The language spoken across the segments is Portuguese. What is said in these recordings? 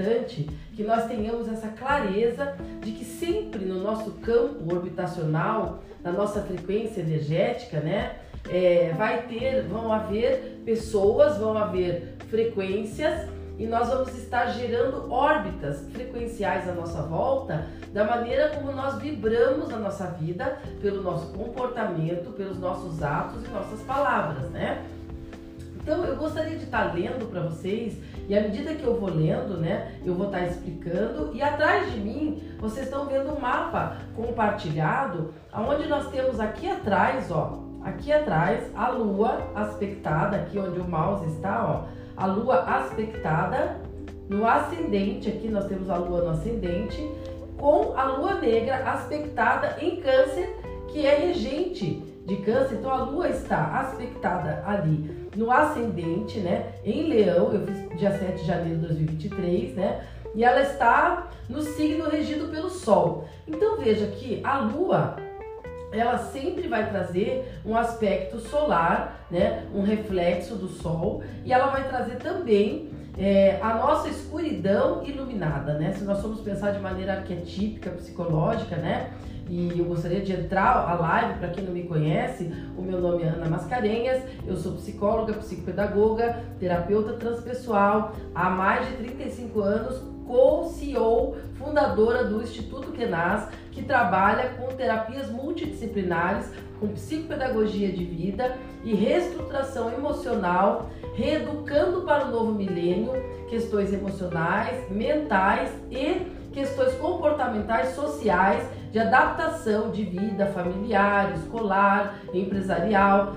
importante que nós tenhamos essa clareza de que sempre no nosso campo orbitacional, na nossa frequência energética, né, é, vai ter, vão haver pessoas, vão haver frequências e nós vamos estar gerando órbitas frequenciais à nossa volta da maneira como nós vibramos na nossa vida, pelo nosso comportamento, pelos nossos atos e nossas palavras, né? Então eu gostaria de estar lendo para vocês e à medida que eu vou lendo, né, eu vou estar explicando e atrás de mim vocês estão vendo um mapa compartilhado, aonde nós temos aqui atrás, ó, aqui atrás a Lua aspectada, aqui onde o mouse está, ó, a Lua aspectada no ascendente, aqui nós temos a Lua no ascendente, com a Lua negra aspectada em Câncer, que é regente de Câncer. Então a Lua está aspectada ali no ascendente, né? Em Leão, eu fiz dia 7 de janeiro de 2023, né? E ela está no signo regido pelo Sol. Então veja que a Lua ela sempre vai trazer um aspecto solar, né? Um reflexo do Sol e ela vai trazer também é, a nossa escuridão iluminada, né? Se nós formos pensar de maneira arquetípica, psicológica, né? E eu gostaria de entrar a live, para quem não me conhece, o meu nome é Ana Mascarenhas, eu sou psicóloga, psicopedagoga, terapeuta transpessoal, há mais de 35 anos, co-CEO, fundadora do Instituto Kenaz, que trabalha com terapias multidisciplinares, com psicopedagogia de vida e reestruturação emocional, reeducando para o novo milênio questões emocionais, mentais e questões comportamentais sociais de adaptação de vida familiar, escolar, empresarial.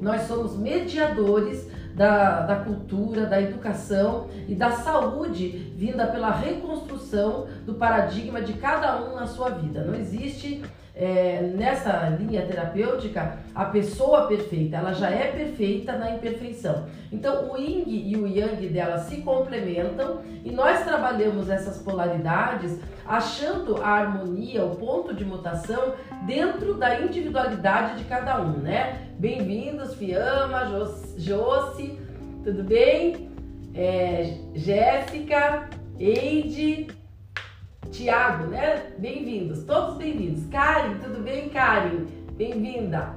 Nós somos mediadores da, da cultura, da educação e da saúde vinda pela reconstrução do paradigma de cada um na sua vida. Não existe é, nessa linha terapêutica a pessoa perfeita, ela já é perfeita na imperfeição. Então o yin e o yang dela se complementam e nós trabalhamos essas polaridades achando a harmonia, o ponto de mutação dentro da individualidade de cada um, né? Bem-vindos, Fiamma, Josi, tudo bem? É, Jéssica, Eide, Tiago, né? Bem-vindos, todos bem-vindos. Karen, tudo bem, Karen? Bem-vinda.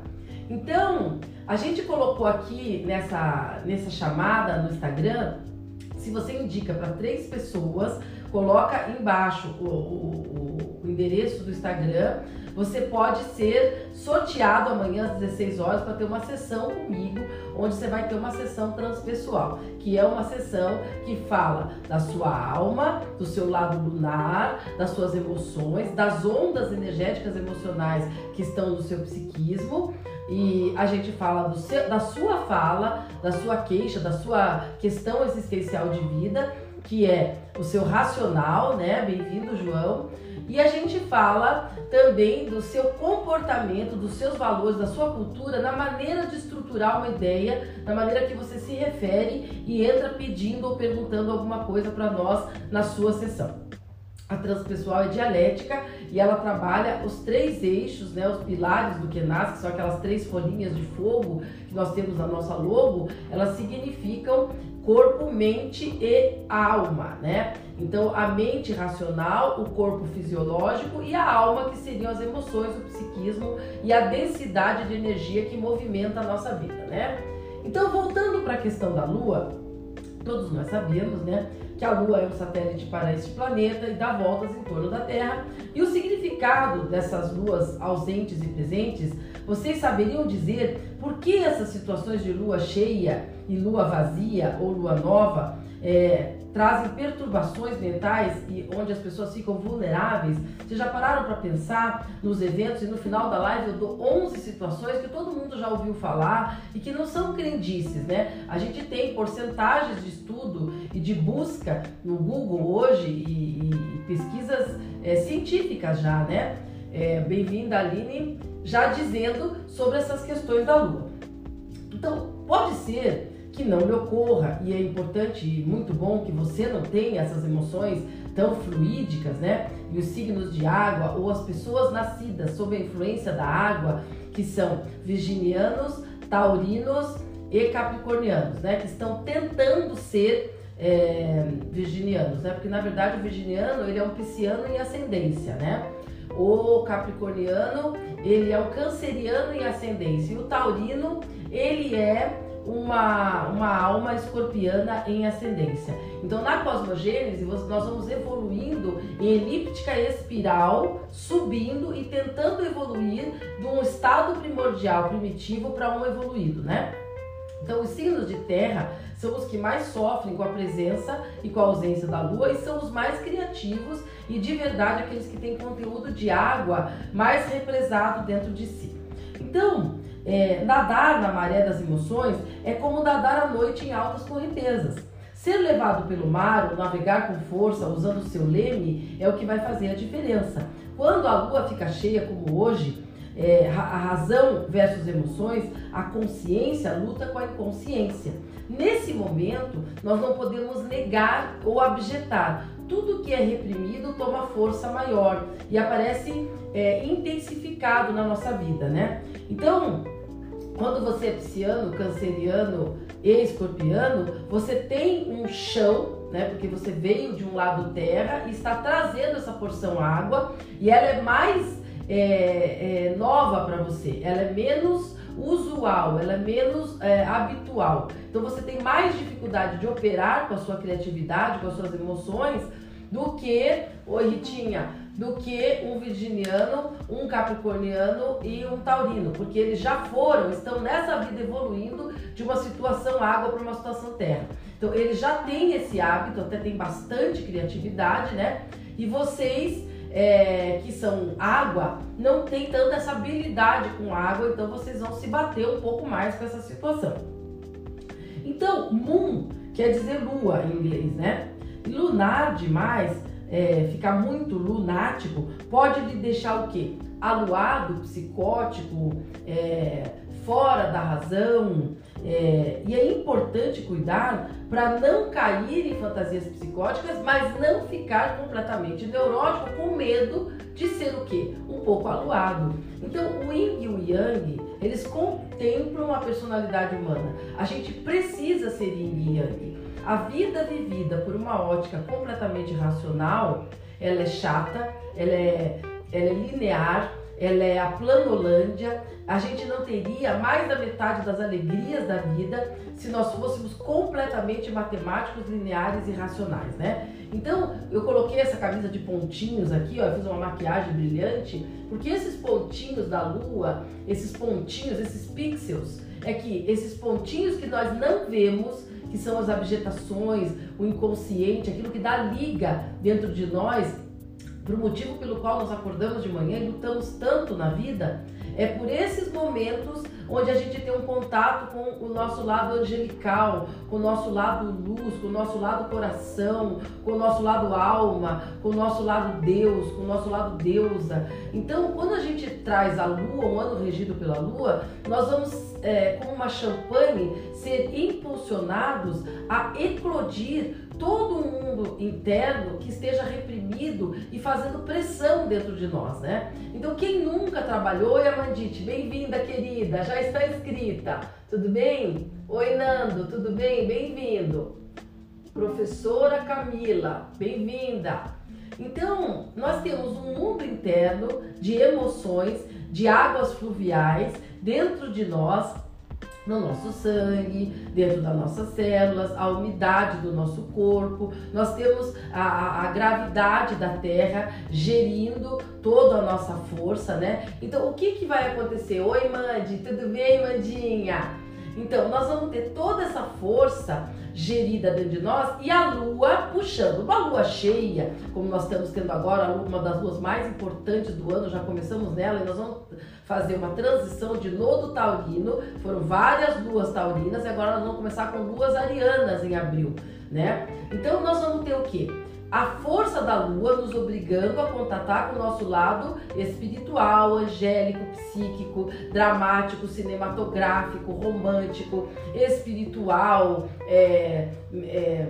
Então, a gente colocou aqui nessa, nessa chamada no Instagram, se você indica para três pessoas, coloca embaixo o, o, o endereço do Instagram você pode ser sorteado amanhã às 16 horas para ter uma sessão comigo, onde você vai ter uma sessão transpessoal, que é uma sessão que fala da sua alma, do seu lado lunar, das suas emoções, das ondas energéticas emocionais que estão no seu psiquismo. E a gente fala seu, da sua fala, da sua queixa, da sua questão existencial de vida, que é o seu racional, né? Bem-vindo, João e a gente fala também do seu comportamento, dos seus valores, da sua cultura, na maneira de estruturar uma ideia, na maneira que você se refere e entra pedindo ou perguntando alguma coisa para nós na sua sessão. A transpessoal é dialética e ela trabalha os três eixos, né, os pilares do Kenas, que são aquelas três folhinhas de fogo que nós temos na nossa logo, elas significam corpo, mente e alma, né? Então, a mente racional, o corpo fisiológico e a alma, que seriam as emoções, o psiquismo e a densidade de energia que movimenta a nossa vida, né? Então, voltando para a questão da Lua, todos nós sabemos, né, que a Lua é um satélite para este planeta e dá voltas em torno da Terra. E o significado dessas luas ausentes e presentes, vocês saberiam dizer por que essas situações de Lua cheia e lua vazia ou lua nova é, trazem perturbações mentais e onde as pessoas ficam vulneráveis. Vocês já pararam para pensar nos eventos e no final da live eu dou 11 situações que todo mundo já ouviu falar e que não são crendices, né? A gente tem porcentagens de estudo e de busca no Google hoje e, e pesquisas é, científicas já, né? É, Bem-vinda, Aline, já dizendo sobre essas questões da Lua. Então, pode ser que não lhe ocorra. E é importante e muito bom que você não tenha essas emoções tão fluídicas, né? E os signos de água ou as pessoas nascidas sob a influência da água, que são virginianos, taurinos e capricornianos, né? Que estão tentando ser é, virginianos, né? Porque na verdade o virginiano ele é um pisciano em ascendência, né? O capricorniano ele é o canceriano em ascendência e o taurino ele é uma, uma alma escorpiana em ascendência. Então, na cosmogênese, nós vamos evoluindo em elíptica espiral, subindo e tentando evoluir de um estado primordial primitivo para um evoluído, né? Então, os signos de terra são os que mais sofrem com a presença e com a ausência da lua e são os mais criativos e de verdade aqueles que têm conteúdo de água mais represado dentro de si. Então, é, nadar na maré das emoções é como nadar à noite em altas correntezas. Ser levado pelo mar ou navegar com força usando o seu leme é o que vai fazer a diferença. Quando a lua fica cheia, como hoje, é, a razão versus emoções, a consciência luta com a inconsciência. Nesse momento, nós não podemos negar ou objetar. Tudo que é reprimido toma força maior e aparece é, intensificado na nossa vida, né? Então, quando você é pisciano, canceriano e escorpiano, você tem um chão, né? Porque você veio de um lado terra e está trazendo essa porção água e ela é mais é, é, nova para você, ela é menos usual, ela é menos é, habitual. Então você tem mais dificuldade de operar com a sua criatividade, com as suas emoções, do que, oi Ritinha, do que um virginiano, um capricorniano e um taurino, porque eles já foram, estão nessa vida evoluindo de uma situação água para uma situação terra. Então eles já têm esse hábito, até tem bastante criatividade, né? E vocês é, que são água não têm tanta essa habilidade com água, então vocês vão se bater um pouco mais com essa situação. Então, moon quer dizer lua em inglês, né? Lunar demais é, ficar muito lunático, pode lhe deixar o quê? Aluado, psicótico, é, fora da razão. É, e é importante cuidar para não cair em fantasias psicóticas, mas não ficar completamente neurótico com medo de ser o quê? Um pouco aluado. Então, o Yin e o Yang, eles contemplam a personalidade humana. A gente precisa ser Yin e Yang. A vida vivida por uma ótica completamente racional, ela é chata, ela é, ela é linear, ela é a planolândia. A gente não teria mais da metade das alegrias da vida se nós fôssemos completamente matemáticos, lineares e racionais, né? Então, eu coloquei essa camisa de pontinhos aqui, ó, fiz uma maquiagem brilhante, porque esses pontinhos da lua, esses pontinhos, esses pixels, é que esses pontinhos que nós não vemos que são as abjetações, o inconsciente, aquilo que dá liga dentro de nós, o motivo pelo qual nós acordamos de manhã e lutamos tanto na vida, é por esses momentos onde a gente tem um contato com o nosso lado angelical, com o nosso lado luz, com o nosso lado coração, com o nosso lado alma, com o nosso lado Deus, com o nosso lado deusa. Então, quando a gente traz a lua, um ano regido pela lua, nós vamos, é, uma champanhe, ser impulsionados a eclodir todo um mundo interno que esteja reprimido e fazendo pressão dentro de nós, né? Então, quem nunca trabalhou, oi Amandite, bem-vinda, querida, já está inscrita, tudo bem? Oi, Nando, tudo bem? Bem-vindo. Professora Camila, bem-vinda. Então, nós temos um mundo interno de emoções, de águas fluviais dentro de nós no nosso sangue, dentro das nossas células, a umidade do nosso corpo. Nós temos a, a, gravidade da Terra gerindo toda a nossa força, né? Então, o que, que vai acontecer? Oi, Mandi, tudo bem, Mandinha? Então, nós vamos ter toda essa força gerida dentro de nós e a lua puxando. Uma lua cheia, como nós estamos tendo agora, uma das luas mais importantes do ano, já começamos nela e nós vamos fazer uma transição de nodo taurino. Foram várias luas taurinas e agora nós vamos começar com luas arianas em abril, né? Então nós vamos ter o quê? a força da lua nos obrigando a contatar com o nosso lado espiritual, angélico, psíquico, dramático, cinematográfico, romântico, espiritual, é, é,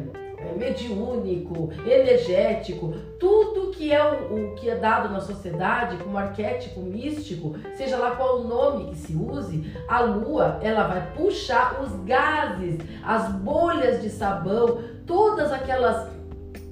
mediúnico, energético, tudo que é o, o, que é dado na sociedade como arquétipo místico, seja lá qual o nome que se use, a lua ela vai puxar os gases, as bolhas de sabão, todas aquelas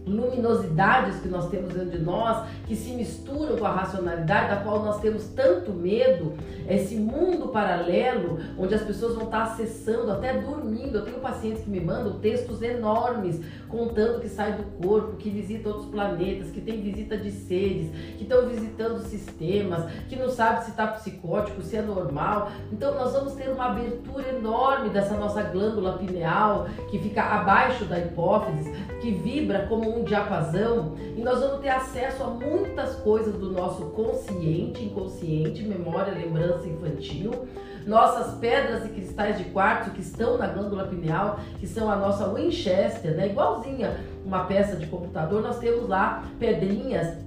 luminosidades que nós temos dentro de nós, que se misturam com a racionalidade, da qual nós temos tanto medo, esse mundo paralelo, onde as pessoas vão estar acessando, até dormindo. Eu tenho pacientes que me mandam textos enormes, contando que sai do corpo, que visita outros planetas, que tem visita de seres, que estão visitando sistemas, que não sabe se está psicótico, se é normal. Então nós vamos ter uma abertura enorme dessa nossa glândula pineal, que fica abaixo da hipófise, que vibra como um diapasão e nós vamos ter acesso a muitas coisas do nosso consciente, inconsciente, memória, lembrança infantil, nossas pedras e cristais de quartzo que estão na glândula pineal, que são a nossa Winchester, né? Igualzinha uma peça de computador, nós temos lá pedrinhas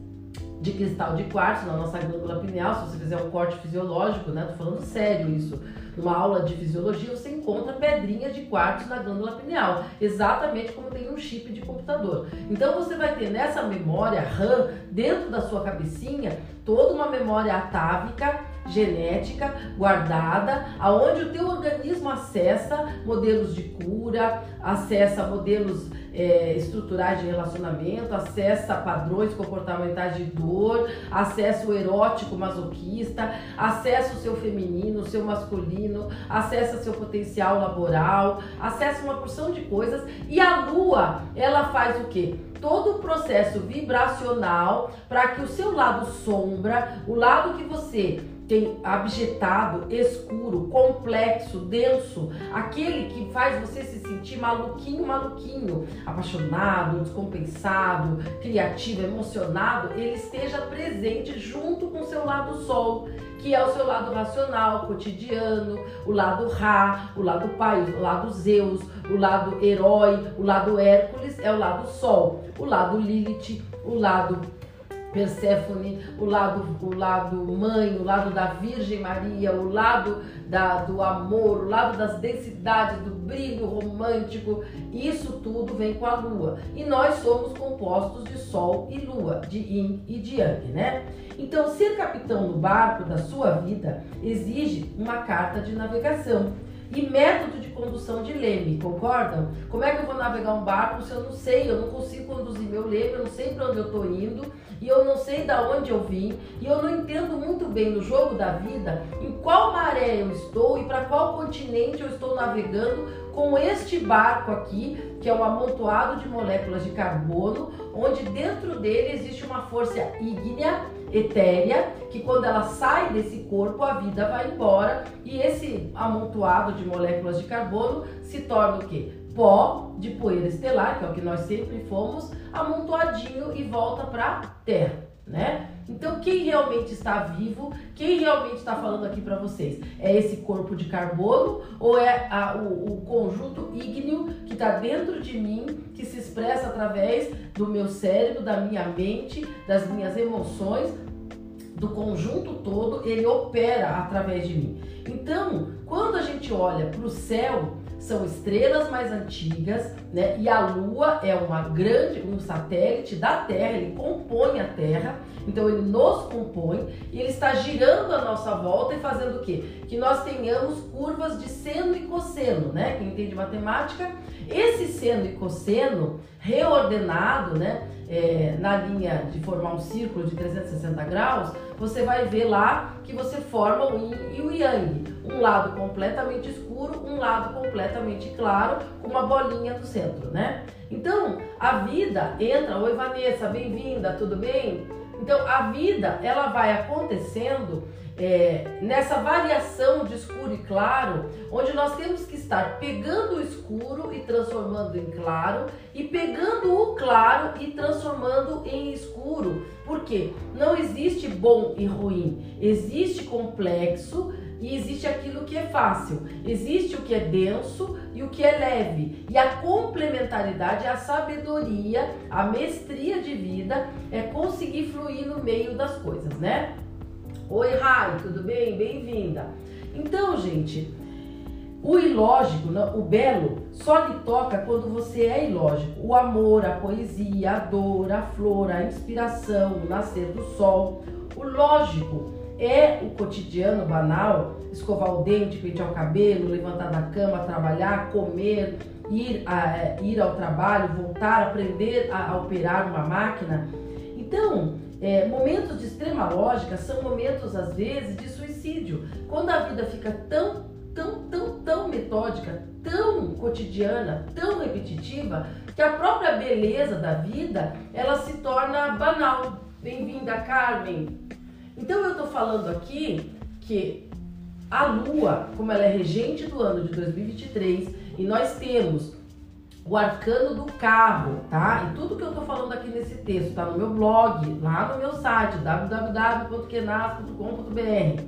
de cristal de quartzo na nossa glândula pineal, se você fizer um corte fisiológico, né? Tô falando sério isso numa aula de fisiologia, você encontra pedrinhas de quartzo na glândula pineal, exatamente como tem um chip de computador. Então você vai ter nessa memória RAM, dentro da sua cabecinha, toda uma memória atávica, genética, guardada, aonde o teu organismo acessa modelos de cura, acessa modelos é, estruturais de relacionamento, acessa padrões comportamentais de dor, acessa o erótico masoquista, acessa o seu feminino, o seu masculino, acessa seu potencial laboral, acessa uma porção de coisas e a lua, ela faz o quê? todo o processo vibracional para que o seu lado sombra, o lado que você tem abjetado, escuro, complexo, denso, aquele que faz você se sentir maluquinho, maluquinho, apaixonado, descompensado, criativo, emocionado, ele esteja presente junto com o seu lado sol, que é o seu lado racional, cotidiano, o lado Ra, o lado pai, o lado Zeus, o lado herói, o lado Hércules é o lado sol, o lado Lilith, o lado Perséfone, o lado, o lado mãe, o lado da Virgem Maria, o lado da, do amor, o lado das densidades, do brilho romântico, isso tudo vem com a lua. E nós somos compostos de sol e lua, de yin e de yang, né? Então, ser capitão do barco da sua vida exige uma carta de navegação e método de condução de leme, concordam? Como é que eu vou navegar um barco se eu não sei, eu não consigo conduzir meu leme, eu não sei para onde eu estou indo e eu não sei da onde eu vim e eu não entendo muito bem no jogo da vida em qual maré eu estou e para qual continente eu estou navegando com este barco aqui, que é um amontoado de moléculas de carbono, onde dentro dele existe uma força ígnea, etérea, que quando ela sai desse corpo, a vida vai embora e esse amontoado de moléculas de carbono se torna o quê? Pó de poeira estelar, que é o que nós sempre fomos, amontoadinho e volta para a Terra, né? Então, quem realmente está vivo, quem realmente está falando aqui para vocês? É esse corpo de carbono ou é a, o, o conjunto ígneo que está dentro de mim, que se expressa através do meu cérebro, da minha mente, das minhas emoções, do conjunto todo, ele opera através de mim. Então, quando a gente olha para o céu, são estrelas mais antigas, né? E a Lua é uma grande, um satélite da Terra, ele compõe a Terra, então ele nos compõe e ele está girando a nossa volta e fazendo o quê? Que nós tenhamos curvas de seno e cosseno, né? Quem entende matemática, esse seno e cosseno reordenado, né? É, na linha de formar um círculo de 360 graus, você vai ver lá que você forma o yin e o yang. Um lado completamente escuro, um lado completamente claro, com uma bolinha no centro, né? Então, a vida entra, oi Vanessa, bem-vinda, tudo bem? Então, a vida, ela vai acontecendo é, nessa variação de escuro e claro, onde nós temos que estar pegando o escuro e transformando em claro, e pegando o claro e transformando em escuro. Porque não existe bom e ruim, existe complexo e existe aquilo que é fácil. Existe o que é denso e o que é leve. E a complementaridade, a sabedoria, a mestria de vida é conseguir fluir no meio das coisas, né? Oi, Rai, tudo bem? Bem-vinda. Então, gente, o ilógico, o belo, só lhe toca quando você é ilógico. O amor, a poesia, a dor, a flor, a inspiração, o nascer do sol. O lógico é o cotidiano banal, escovar o dente, pentear o cabelo, levantar da cama, trabalhar, comer, ir, a, é, ir ao trabalho, voltar, aprender a, a operar uma máquina. Então, é, momentos de extrema lógica são momentos, às vezes, de suicídio. Quando a vida fica tão, tão, tão, tão metódica, tão cotidiana, tão repetitiva, que a própria beleza da vida ela se torna banal. Bem-vinda, Carmen. Então eu estou falando aqui que a Lua, como ela é regente do ano de 2023, e nós temos o arcano do carro, tá? E tudo que eu tô falando aqui nesse texto tá no meu blog, lá no meu site www.quenas.com.br.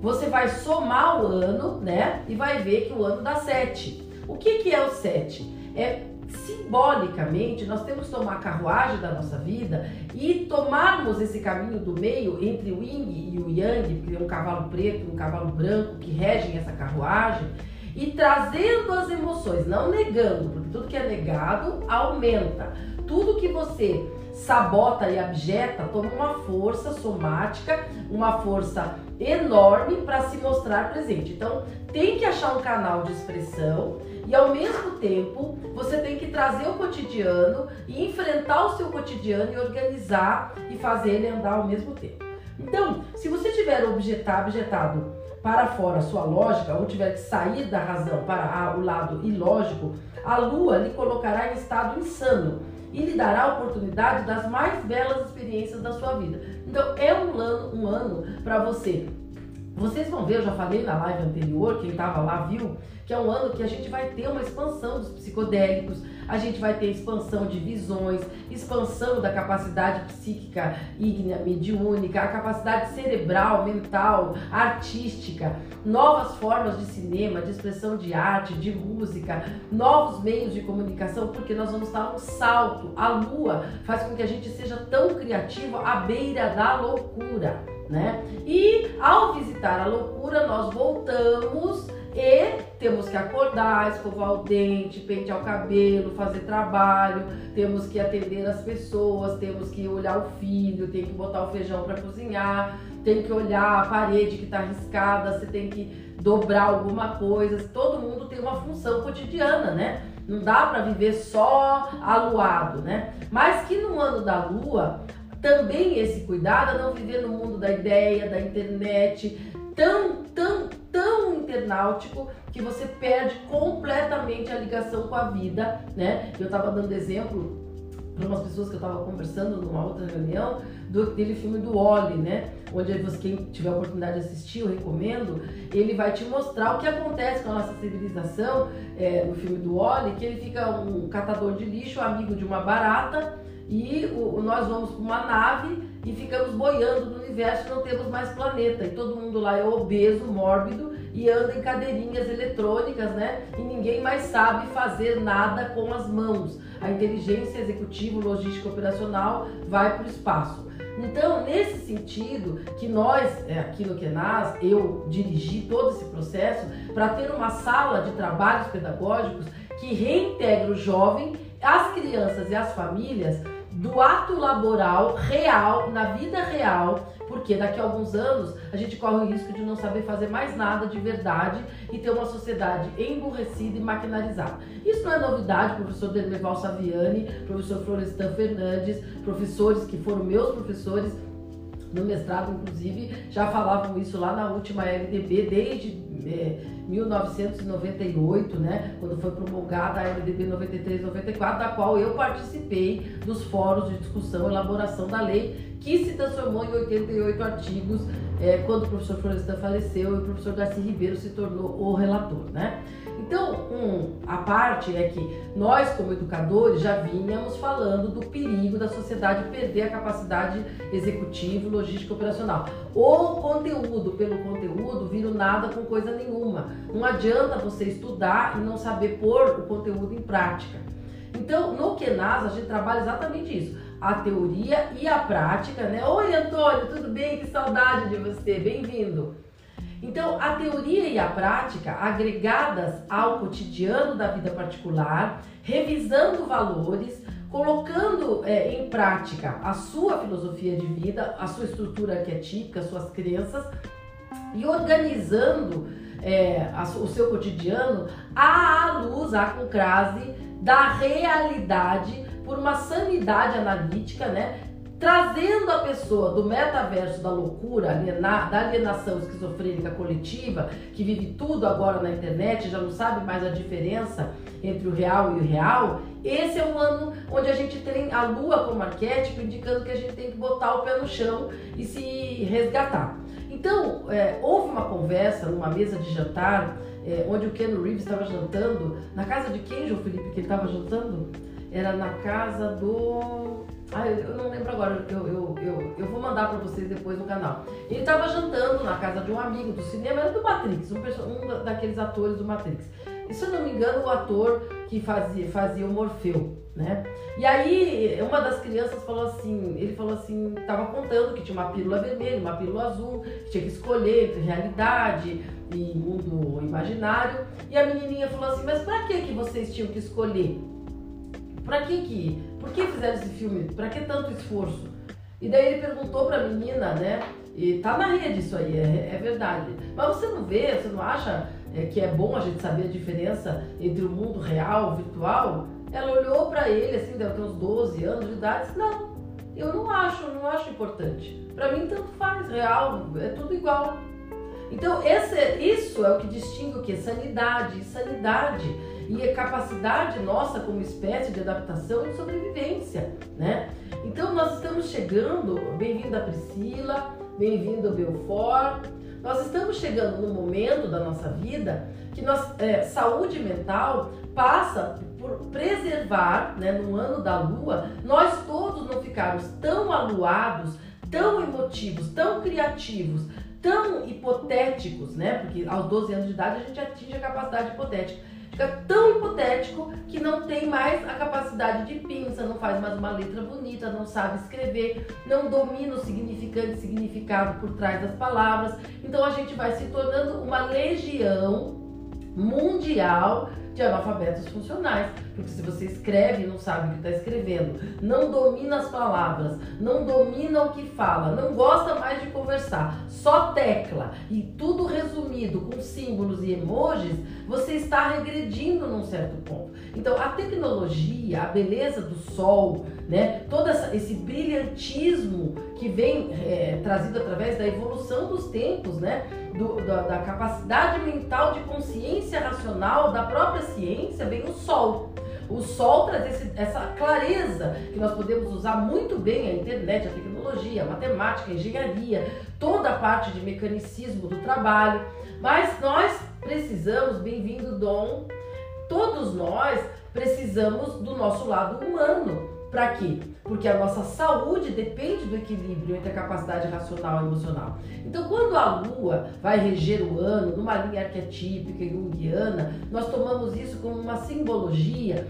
Você vai somar o ano, né? E vai ver que o ano dá 7. O que que é o 7? É simbolicamente, nós temos que tomar a carruagem da nossa vida e tomarmos esse caminho do meio entre o yin e o yang, porque é um cavalo preto um cavalo branco que regem essa carruagem, e trazendo as emoções, não negando, porque tudo que é negado aumenta. Tudo que você sabota e abjeta toma uma força somática, uma força enorme para se mostrar presente. Então, tem que achar um canal de expressão e ao mesmo tempo você tem que trazer o cotidiano e enfrentar o seu cotidiano e organizar e fazer ele andar ao mesmo tempo. Então, se você tiver objetado, objetado para fora sua lógica ou tiver que sair da razão para o lado ilógico, a lua lhe colocará em estado insano e lhe dará a oportunidade das mais belas experiências da sua vida. Então, é um ano, um ano para você vocês vão ver, eu já falei na live anterior, quem estava lá viu, que é um ano que a gente vai ter uma expansão dos psicodélicos, a gente vai ter expansão de visões, expansão da capacidade psíquica ígnea, mediúnica, a capacidade cerebral, mental, artística, novas formas de cinema, de expressão de arte, de música, novos meios de comunicação, porque nós vamos estar um salto. A lua faz com que a gente seja tão criativo à beira da loucura, né? E ao visitar a loucura, nós voltamos e temos que acordar, escovar o dente, pentear o cabelo, fazer trabalho, temos que atender as pessoas, temos que olhar o filho, tem que botar o feijão para cozinhar, tem que olhar a parede que está riscada, você tem que dobrar alguma coisa. Todo mundo tem uma função cotidiana, né? Não dá para viver só aluado, né? Mas que no ano da lua também esse cuidado a não viver no mundo da ideia, da internet, tão, tão, tão internautico que você perde completamente a ligação com a vida, né? Eu tava dando exemplo para umas pessoas que eu estava conversando numa outra reunião do aquele filme do Oli, né? Onde você, quem tiver a oportunidade de assistir, eu recomendo. Ele vai te mostrar o que acontece com a nossa civilização é, no filme do Oli, que ele fica um catador de lixo, amigo de uma barata e o, nós vamos para uma nave e ficamos boiando no universo, não temos mais planeta. E todo mundo lá é obeso, mórbido e anda em cadeirinhas eletrônicas, né? E ninguém mais sabe fazer nada com as mãos. A inteligência executiva, logística operacional vai para o espaço. Então, nesse sentido, que nós, aqui no Kenas, eu dirigi todo esse processo para ter uma sala de trabalhos pedagógicos que reintegra o jovem, as crianças e as famílias do ato laboral real, na vida real, porque daqui a alguns anos a gente corre o risco de não saber fazer mais nada de verdade e ter uma sociedade emburrecida e maquinarizada. Isso não é novidade, professor Dermeval Saviani, professor Florestan Fernandes, professores que foram meus professores no mestrado, inclusive, já falavam isso lá na última LDB, desde 1998, né, quando foi promulgada a LDB 93-94, da qual eu participei dos fóruns de discussão e elaboração da lei, que se transformou em 88 artigos é, quando o professor Florestan faleceu e o professor Darcy Ribeiro se tornou o relator, né? Então, um, a parte é que nós, como educadores, já vínhamos falando do perigo da sociedade perder a capacidade executiva, logística operacional. O conteúdo pelo conteúdo vira nada com coisa nenhuma. Não adianta você estudar e não saber pôr o conteúdo em prática. Então, no Kenas, a gente trabalha exatamente isso. A teoria e a prática, né? Oi, Antônio, tudo bem? Que saudade de você. Bem-vindo. Então, a teoria e a prática, agregadas ao cotidiano da vida particular, revisando valores, colocando é, em prática a sua filosofia de vida, a sua estrutura arquetípica, as suas crenças e organizando é, a, o seu cotidiano à luz, à com crase da realidade por uma sanidade analítica, né? Trazendo a pessoa do metaverso da loucura, aliena, da alienação esquizofrênica coletiva, que vive tudo agora na internet, já não sabe mais a diferença entre o real e o real. Esse é um ano onde a gente tem a lua como arquétipo, indicando que a gente tem que botar o pé no chão e se resgatar. Então, é, houve uma conversa numa mesa de jantar, é, onde o Ken Reeves estava jantando. Na casa de quem, João Felipe, que ele estava jantando? Era na casa do. Ah, eu não lembro agora, eu, eu, eu, eu vou mandar para vocês depois no canal. Ele estava jantando na casa de um amigo do cinema, era do Matrix, um, um daqueles atores do Matrix. E se eu não me engano, o ator que fazia, fazia o Morfeu, né? E aí, uma das crianças falou assim, ele falou assim, tava contando que tinha uma pílula vermelha, uma pílula azul, que tinha que escolher entre realidade e mundo imaginário. E a menininha falou assim, mas pra que que vocês tinham que escolher? Pra que que, por que fizeram esse filme? Pra que tanto esforço? E daí ele perguntou pra menina, né? E tá na rede isso aí, é, é verdade. Mas você não vê, você não acha é, que é bom a gente saber a diferença entre o mundo real e virtual? Ela olhou para ele, assim, deve ter uns 12 anos de idade, e disse, não, eu não acho, não acho importante. Para mim, tanto faz, real, é tudo igual. Então, esse, isso é o que distingue o que? Sanidade, sanidade e a capacidade nossa como espécie de adaptação e sobrevivência, né? Então, nós estamos chegando, bem-vinda Priscila, bem-vindo Belfort, nós estamos chegando no momento da nossa vida que nós, é, saúde mental passa por preservar, né, no ano da lua, nós todos não ficarmos tão aluados, tão emotivos, tão criativos, tão hipotéticos, né? Porque aos 12 anos de idade a gente atinge a capacidade hipotética. Fica tão hipotético que não tem mais a capacidade de pinça, não faz mais uma letra bonita, não sabe escrever, não domina o significante significado por trás das palavras. Então a gente vai se tornando uma legião mundial de analfabetos funcionais. Porque se você escreve e não sabe o que está escrevendo, não domina as palavras, não domina o que fala, não gosta mais de conversar, só tecla e tudo resumido com símbolos e emojis, você está regredindo num certo ponto. Então a tecnologia, a beleza do sol, né, todo essa, esse brilhantismo que vem é, trazido através da evolução dos tempos, né? Do, da, da, capacidade mental de consciência racional da própria ciência vem o sol. O sol traz esse, essa clareza que nós podemos usar muito bem a internet, a tecnologia, a matemática, a engenharia, toda a parte de mecanicismo do trabalho. Mas nós precisamos, bem-vindo Dom, todos nós precisamos do nosso lado humano para quê? Porque a nossa saúde depende do equilíbrio entre a capacidade racional e emocional. Então, quando a Lua vai reger o ano numa linha arquetípica junguiana, nós tomamos isso como uma simbologia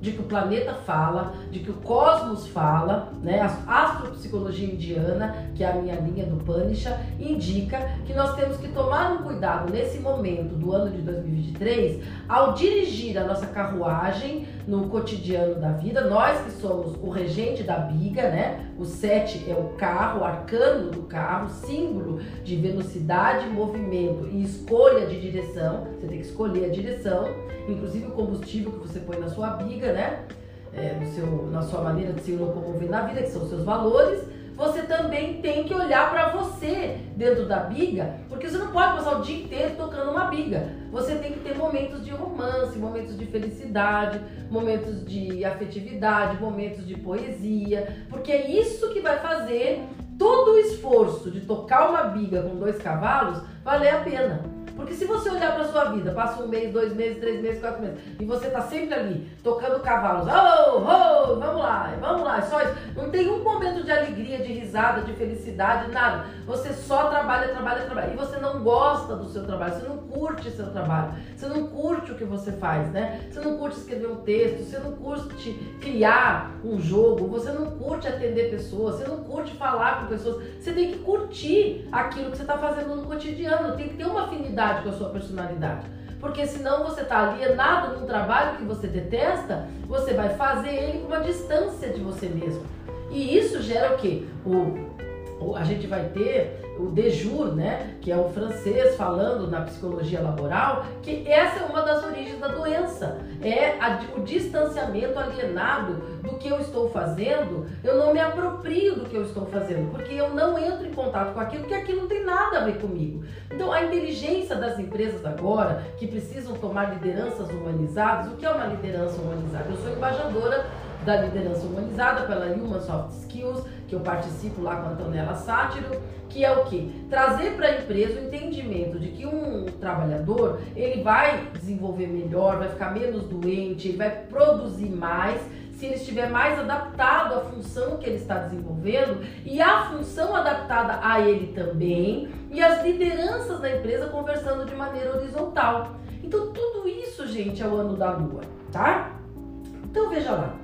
de que o planeta fala, de que o cosmos fala, né? A astropsicologia indiana, que é a minha linha do Panisha, indica que nós temos que tomar um cuidado nesse momento do ano de 2023 ao dirigir a nossa carruagem no cotidiano da vida. Nós que somos o regente da biga, né? O sete é o carro, o arcano do carro, símbolo de velocidade, movimento e escolha de direção. Você tem que escolher a direção, inclusive o combustível que você põe na sua biga, né? É, no seu, na sua maneira de se locomover na vida, que são os seus valores você também tem que olhar para você dentro da biga, porque você não pode passar o dia inteiro tocando uma biga. Você tem que ter momentos de romance, momentos de felicidade, momentos de afetividade, momentos de poesia, porque é isso que vai fazer todo o esforço de tocar uma biga com dois cavalos valer a pena. Porque se você olhar para sua vida, passa um mês, dois meses, três meses, quatro meses, e você tá sempre ali tocando cavalos, oh, oh, vamos lá, vamos lá, só isso. Não tem um momento de alegria, de risada, de felicidade, nada. Você só trabalha, trabalha, trabalha. E você não gosta do seu trabalho, você não curte seu trabalho, você não curte o que você faz, né? Você não curte escrever um texto, você não curte criar um jogo, você não curte atender pessoas, você não curte falar com pessoas. Você tem que curtir aquilo que você está fazendo no cotidiano, tem que ter uma afinidade com a sua personalidade. porque senão você está alienado num trabalho que você detesta, você vai fazer ele com uma distância de você mesmo. E isso gera o quê? O a gente vai ter o de jour, né, que é o francês falando na psicologia laboral, que essa é uma das origens da doença. É a, o distanciamento alienado do que eu estou fazendo, eu não me aproprio do que eu estou fazendo, porque eu não entro em contato com aquilo, porque aquilo não tem nada a ver comigo. Então, a inteligência das empresas agora, que precisam tomar lideranças humanizadas, o que é uma liderança humanizada? Eu sou embaixadora da liderança humanizada pela Human Soft Skills, que eu participo lá com a Antonella Sátiro, que é o que? Trazer para a empresa o entendimento de que um trabalhador ele vai desenvolver melhor, vai ficar menos doente, ele vai produzir mais se ele estiver mais adaptado à função que ele está desenvolvendo e a função adaptada a ele também e as lideranças da empresa conversando de maneira horizontal. Então tudo isso, gente, é o ano da lua, tá? Então veja lá.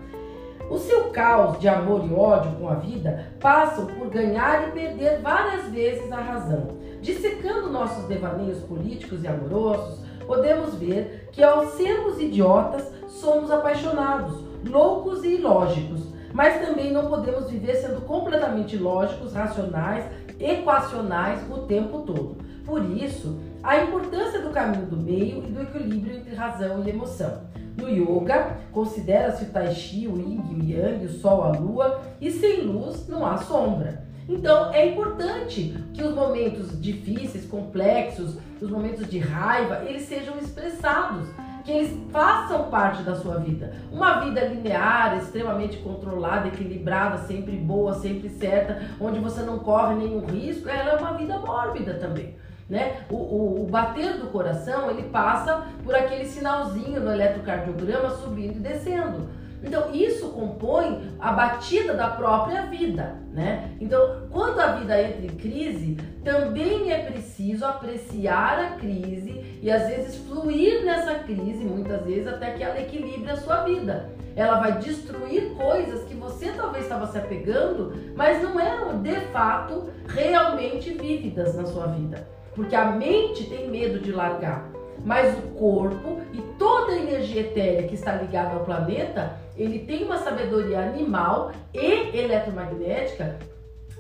O seu caos de amor e ódio com a vida passam por ganhar e perder várias vezes a razão. Dissecando nossos devaneios políticos e amorosos, podemos ver que ao sermos idiotas, somos apaixonados, loucos e ilógicos, mas também não podemos viver sendo completamente lógicos, racionais, equacionais o tempo todo. Por isso, a importância do caminho do meio e do equilíbrio entre razão e emoção. No yoga, considera-se o tai chi, o yin, o yang, o sol, a lua, e sem luz não há sombra. Então é importante que os momentos difíceis, complexos, os momentos de raiva, eles sejam expressados, que eles façam parte da sua vida. Uma vida linear, extremamente controlada, equilibrada, sempre boa, sempre certa, onde você não corre nenhum risco, ela é uma vida mórbida também. Né? O, o, o, bater do coração ele passa por aquele sinalzinho no eletrocardiograma subindo e descendo. Então isso compõe a batida da própria vida, né? Então quando a vida entra em crise, também é preciso apreciar a crise e às vezes fluir nessa crise, muitas vezes até que ela equilibre a sua vida. Ela vai destruir coisas que você talvez estava se apegando, mas não eram de fato realmente vívidas na sua vida. Porque a mente tem medo de largar, mas o corpo e toda a energia etérea que está ligada ao planeta, ele tem uma sabedoria animal e eletromagnética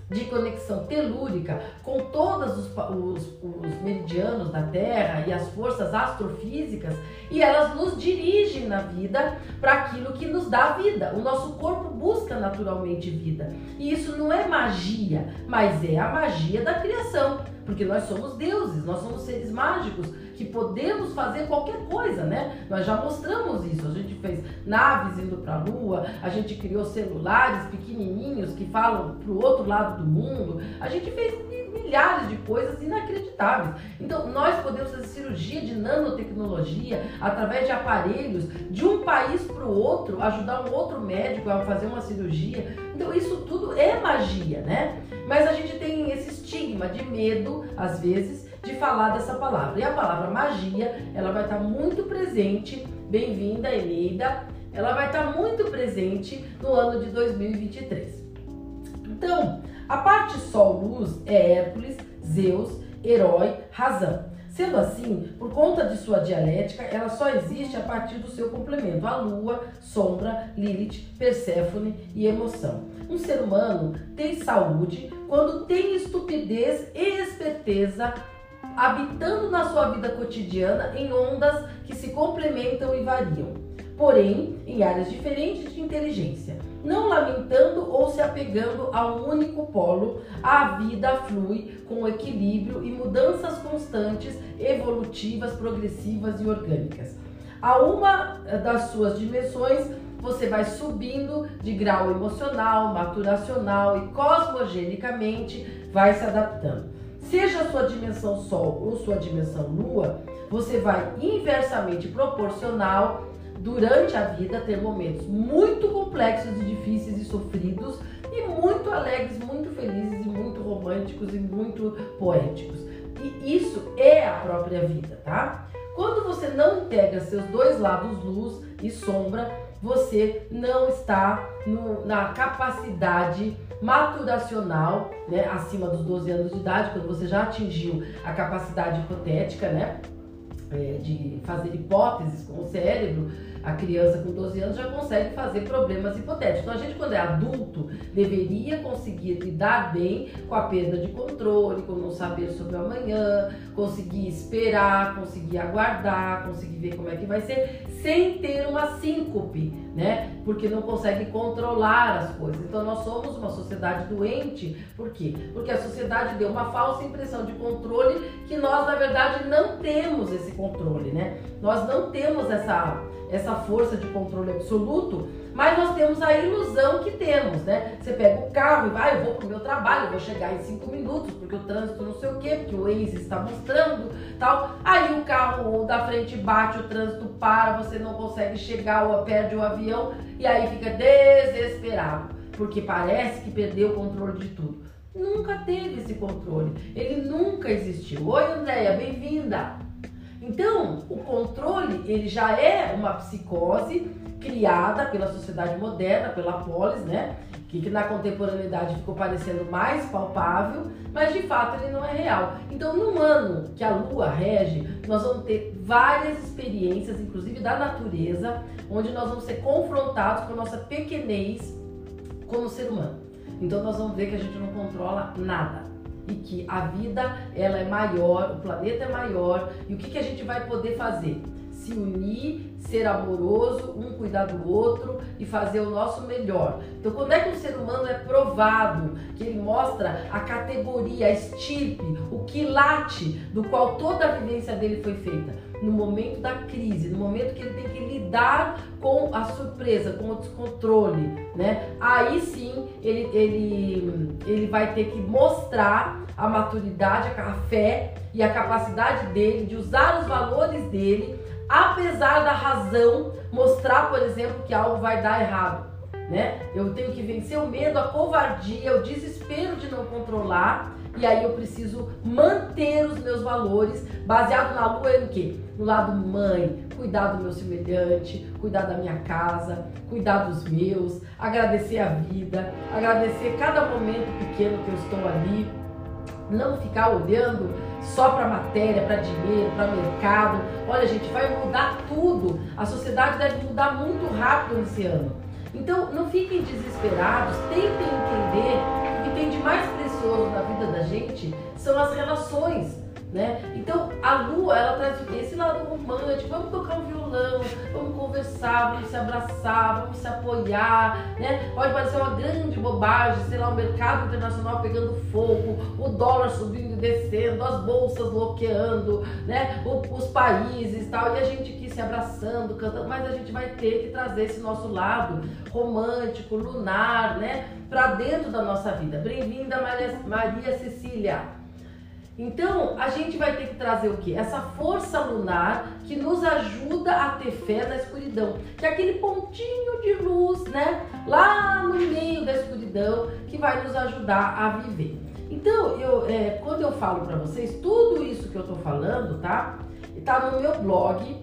de conexão telúrica com todos os, os, os, meridianos da Terra e as forças astrofísicas e elas nos dirigem na vida para aquilo que nos dá vida. O nosso corpo busca naturalmente vida. E isso não é magia, mas é a magia da criação. Porque nós somos deuses, nós somos seres mágicos que podemos fazer qualquer coisa, né? Nós já mostramos isso. A gente fez naves indo para a Lua, a gente criou celulares pequenininhos que falam para o outro lado do mundo. A gente fez milhares de coisas inacreditáveis. Então, nós podemos fazer cirurgia de nanotecnologia através de aparelhos de um país para o outro, ajudar um outro médico a fazer uma cirurgia. Então, isso tudo é magia, né? Mas a gente tem esse estigma de medo, às vezes, de falar dessa palavra. E a palavra magia, ela vai estar muito presente. Bem-vinda, Eneida. Ela vai estar muito presente no ano de 2023. Então, a parte Sol-Luz é Hércules, Zeus, herói, razão. Sendo assim, por conta de sua dialética, ela só existe a partir do seu complemento, a Lua, Sombra, Lilith, Perséfone e emoção. Um ser humano tem saúde quando tem estupidez e esperteza habitando na sua vida cotidiana em ondas que se complementam e variam, porém em áreas diferentes de inteligência não lamentando ou se apegando a um único polo, a vida flui com equilíbrio e mudanças constantes, evolutivas, progressivas e orgânicas. A uma das suas dimensões, você vai subindo de grau emocional, maturacional e cosmogenicamente vai se adaptando. Seja a sua dimensão Sol ou sua dimensão Lua, você vai inversamente proporcional durante a vida ter momentos muito complexos e difíceis e sofridos e muito alegres, muito felizes e muito românticos e muito poéticos. E isso é a própria vida, tá? Quando você não integra seus dois lados, luz e sombra, você não está no, na capacidade maturacional, né, acima dos 12 anos de idade, quando você já atingiu a capacidade hipotética, né, é, de fazer hipóteses com o cérebro, a criança com 12 anos já consegue fazer problemas hipotéticos. Então a gente, quando é adulto, deveria conseguir lidar bem com a perda de controle, com não saber sobre o amanhã, conseguir esperar, conseguir aguardar, conseguir ver como é que vai ser, sem ter uma síncope, né? Porque não consegue controlar as coisas. Então nós somos uma sociedade doente, por quê? Porque a sociedade deu uma falsa impressão de controle que nós, na verdade, não temos esse controle, né? Nós não temos essa essa força de controle absoluto, mas nós temos a ilusão que temos, né? Você pega o carro e vai, eu vou pro meu trabalho, vou chegar em cinco minutos, porque o trânsito não sei o quê, porque o Waze está mostrando, tal. Aí o carro da frente bate, o trânsito para, você não consegue chegar ou perde o avião e aí fica desesperado, porque parece que perdeu o controle de tudo. Nunca teve esse controle, ele nunca existiu. Oi, Andréia, bem-vinda! Então, o controle, ele já é uma psicose criada pela sociedade moderna, pela polis, né? Que, que na contemporaneidade ficou parecendo mais palpável, mas de fato ele não é real. Então, num ano que a Lua rege, nós vamos ter várias experiências, inclusive da natureza, onde nós vamos ser confrontados com a nossa pequenez como ser humano. Então, nós vamos ver que a gente não controla nada e que a vida ela é maior, o planeta é maior e o que, que a gente vai poder fazer? Se unir, ser amoroso, um cuidar do outro e fazer o nosso melhor. Então, quando é que um ser humano é provado, que ele mostra a categoria, a estirpe, o quilate do qual toda a vivência dele foi feita? No momento da crise, no momento que ele tem que lidar com a surpresa, com o descontrole, né? Aí sim ele, ele, ele vai ter que mostrar a maturidade, a fé e a capacidade dele de usar os valores dele, apesar da razão mostrar, por exemplo, que algo vai dar errado. Né? Eu tenho que vencer o medo, a covardia, o desespero de não controlar e aí eu preciso manter os meus valores baseado na lua no quê? No lado mãe, cuidar do meu semelhante, cuidar da minha casa, cuidar dos meus, agradecer a vida, agradecer cada momento pequeno que eu estou ali, não ficar olhando só para matéria, para dinheiro, para mercado. Olha, gente, vai mudar tudo. A sociedade deve mudar muito rápido nesse ano. Então, não fiquem desesperados, tentem entender que o que tem de mais precioso na vida da gente são as relações né? Então a lua ela traz esse lado romântico, vamos tocar um violão, vamos conversar, vamos se abraçar, vamos se apoiar, né? Pode parecer uma grande bobagem, sei lá, o mercado internacional pegando fogo, o dólar subindo e descendo, as bolsas bloqueando, né? os países tal, e a gente aqui se abraçando, cantando, mas a gente vai ter que trazer esse nosso lado romântico, lunar, né? Para dentro da nossa vida. Bem-vinda, Maria, Maria Cecília. Então, a gente vai ter que trazer o que? Essa força lunar que nos ajuda a ter fé na escuridão, que é aquele pontinho de luz, né? Lá no meio da escuridão que vai nos ajudar a viver. Então, eu, é, quando eu falo para vocês, tudo isso que eu tô falando, tá? Tá no meu blog,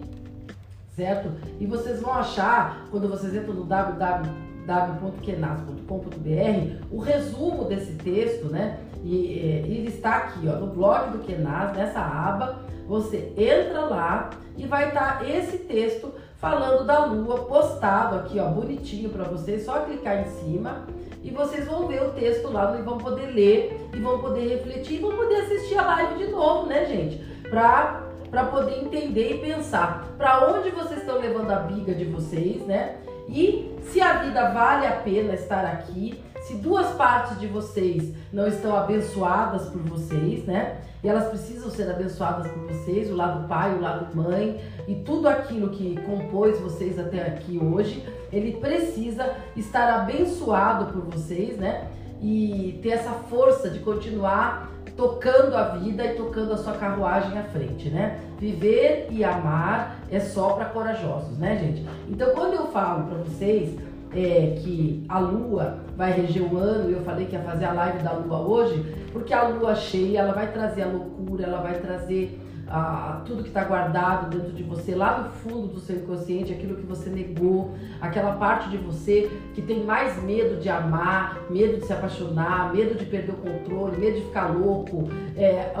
certo? E vocês vão achar, quando vocês entram no www.kenas.com.br, o resumo desse texto, né? E é, ele está aqui, ó, no blog do Kenas, nessa aba. Você entra lá e vai estar tá esse texto falando da lua postado aqui, ó, bonitinho para vocês. Só clicar em cima e vocês vão ver o texto lá e vão poder ler e vão poder refletir e vão poder assistir a live de novo, né, gente? Pra para poder entender e pensar para onde vocês estão levando a biga de vocês, né? E se a vida vale a pena estar aqui, se duas partes de vocês não estão abençoadas por vocês, né? E elas precisam ser abençoadas por vocês, o lado pai, o lado mãe e tudo aquilo que compôs vocês até aqui hoje, ele precisa estar abençoado por vocês, né? E ter essa força de continuar tocando a vida e tocando a sua carruagem à frente, né? Viver e amar é só para corajosos, né, gente? Então, quando eu falo para vocês é, que a lua vai reger o ano, e eu falei que ia fazer a live da lua hoje, porque a lua cheia ela vai trazer a loucura, ela vai trazer ah, tudo que está guardado dentro de você, lá no fundo do seu inconsciente, aquilo que você negou, aquela parte de você que tem mais medo de amar, medo de se apaixonar, medo de perder o controle, medo de ficar louco, é,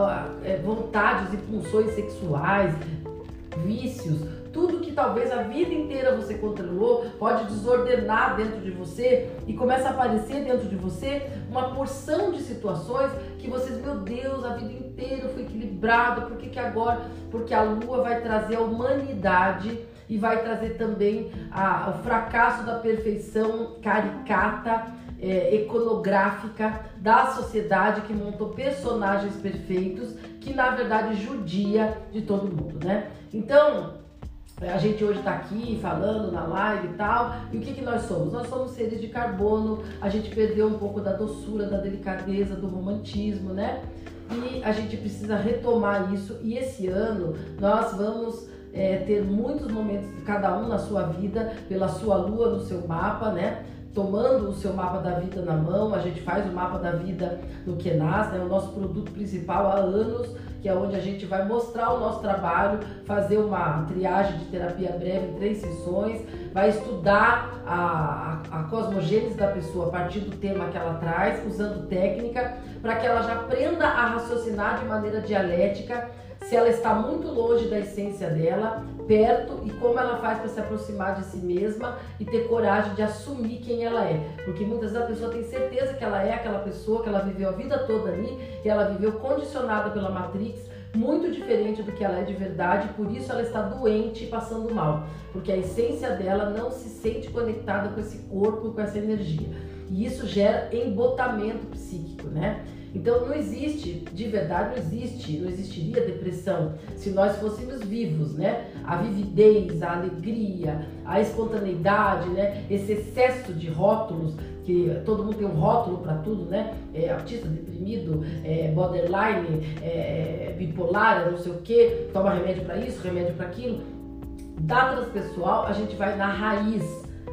é, vontades e pulsões sexuais, vícios, tudo que talvez a vida inteira você controlou pode desordenar dentro de você e começa a aparecer dentro de você uma porção de situações que vocês, meu Deus, a vida inteira foi equilibrado, por que, que agora? Porque a lua vai trazer a humanidade e vai trazer também a, o fracasso da perfeição caricata, é, iconográfica da sociedade que montou personagens perfeitos que na verdade judia de todo mundo, né? Então a gente hoje está aqui falando na live e tal, e o que, que nós somos? Nós somos seres de carbono, a gente perdeu um pouco da doçura, da delicadeza, do romantismo, né? E a gente precisa retomar isso, e esse ano nós vamos é, ter muitos momentos, cada um na sua vida, pela sua lua no seu mapa, né? Tomando o seu mapa da vida na mão, a gente faz o mapa da vida no Kenas, né? O nosso produto principal há anos, que é onde a gente vai mostrar o nosso trabalho, fazer uma triagem de terapia breve três sessões, vai estudar a, a, a cosmogênese da pessoa a partir do tema que ela traz, usando técnica, para que ela já aprenda a raciocinar de maneira dialética se ela está muito longe da essência dela, perto e como ela faz para se aproximar de si mesma e ter coragem de assumir quem ela é. Porque muitas vezes a pessoa tem certeza que ela é aquela pessoa que ela viveu a vida toda ali e ela viveu condicionada pela Matrix, muito diferente do que ela é de verdade, por isso ela está doente e passando mal, porque a essência dela não se sente conectada com esse corpo, com essa energia. E isso gera embotamento psíquico, né? Então não existe, de verdade não existe, não existiria depressão se nós fôssemos vivos, né? A vividez, a alegria, a espontaneidade, né? Esse excesso de rótulos, que todo mundo tem um rótulo para tudo, né? É, autista, deprimido, é, borderline, é, bipolar, não sei o que, toma remédio para isso, remédio para aquilo. Da transpessoal, a gente vai na raiz.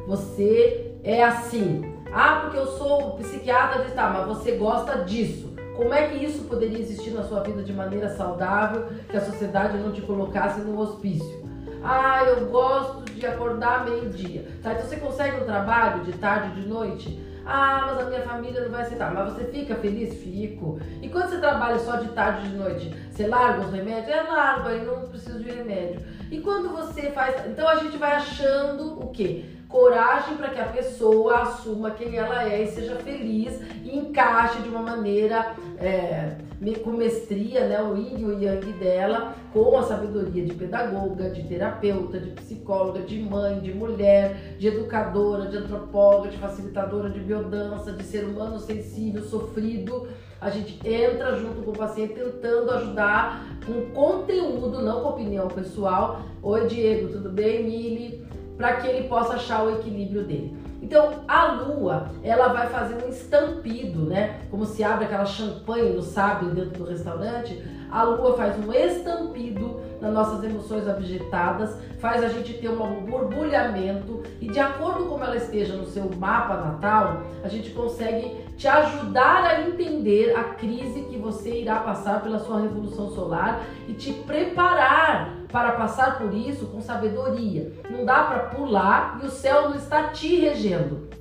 Você é assim. Ah, porque eu sou psiquiatra tá, mas você gosta disso. Como é que isso poderia existir na sua vida de maneira saudável, que a sociedade não te colocasse no hospício? Ah, eu gosto de acordar meio-dia. Tá, então você consegue um trabalho de tarde, de noite? Ah, mas a minha família não vai aceitar. Mas você fica feliz? Fico. E quando você trabalha só de tarde e de noite, você larga os remédios? É largo, aí não preciso de remédio. E quando você faz. Então a gente vai achando o quê? Coragem para que a pessoa assuma quem ela é e seja feliz e encaixe de uma maneira é, com mestria, né, o yin e o yang dela, com a sabedoria de pedagoga, de terapeuta, de psicóloga, de mãe, de mulher, de educadora, de antropóloga, de facilitadora de biodança, de ser humano sensível, sofrido. A gente entra junto com o paciente tentando ajudar com conteúdo, não com opinião pessoal. Oi, Diego, tudo bem? Mili? Para que ele possa achar o equilíbrio dele. Então, a lua, ela vai fazer um estampido, né? Como se abre aquela champanhe no sábio dentro do restaurante, a lua faz um estampido nas nossas emoções abjetadas, faz a gente ter um borbulhamento e de acordo com ela esteja no seu mapa natal, a gente consegue te ajudar a entender a crise que você irá passar pela sua revolução solar e te preparar para passar por isso com sabedoria. Não dá para pular e o céu não está te regendo.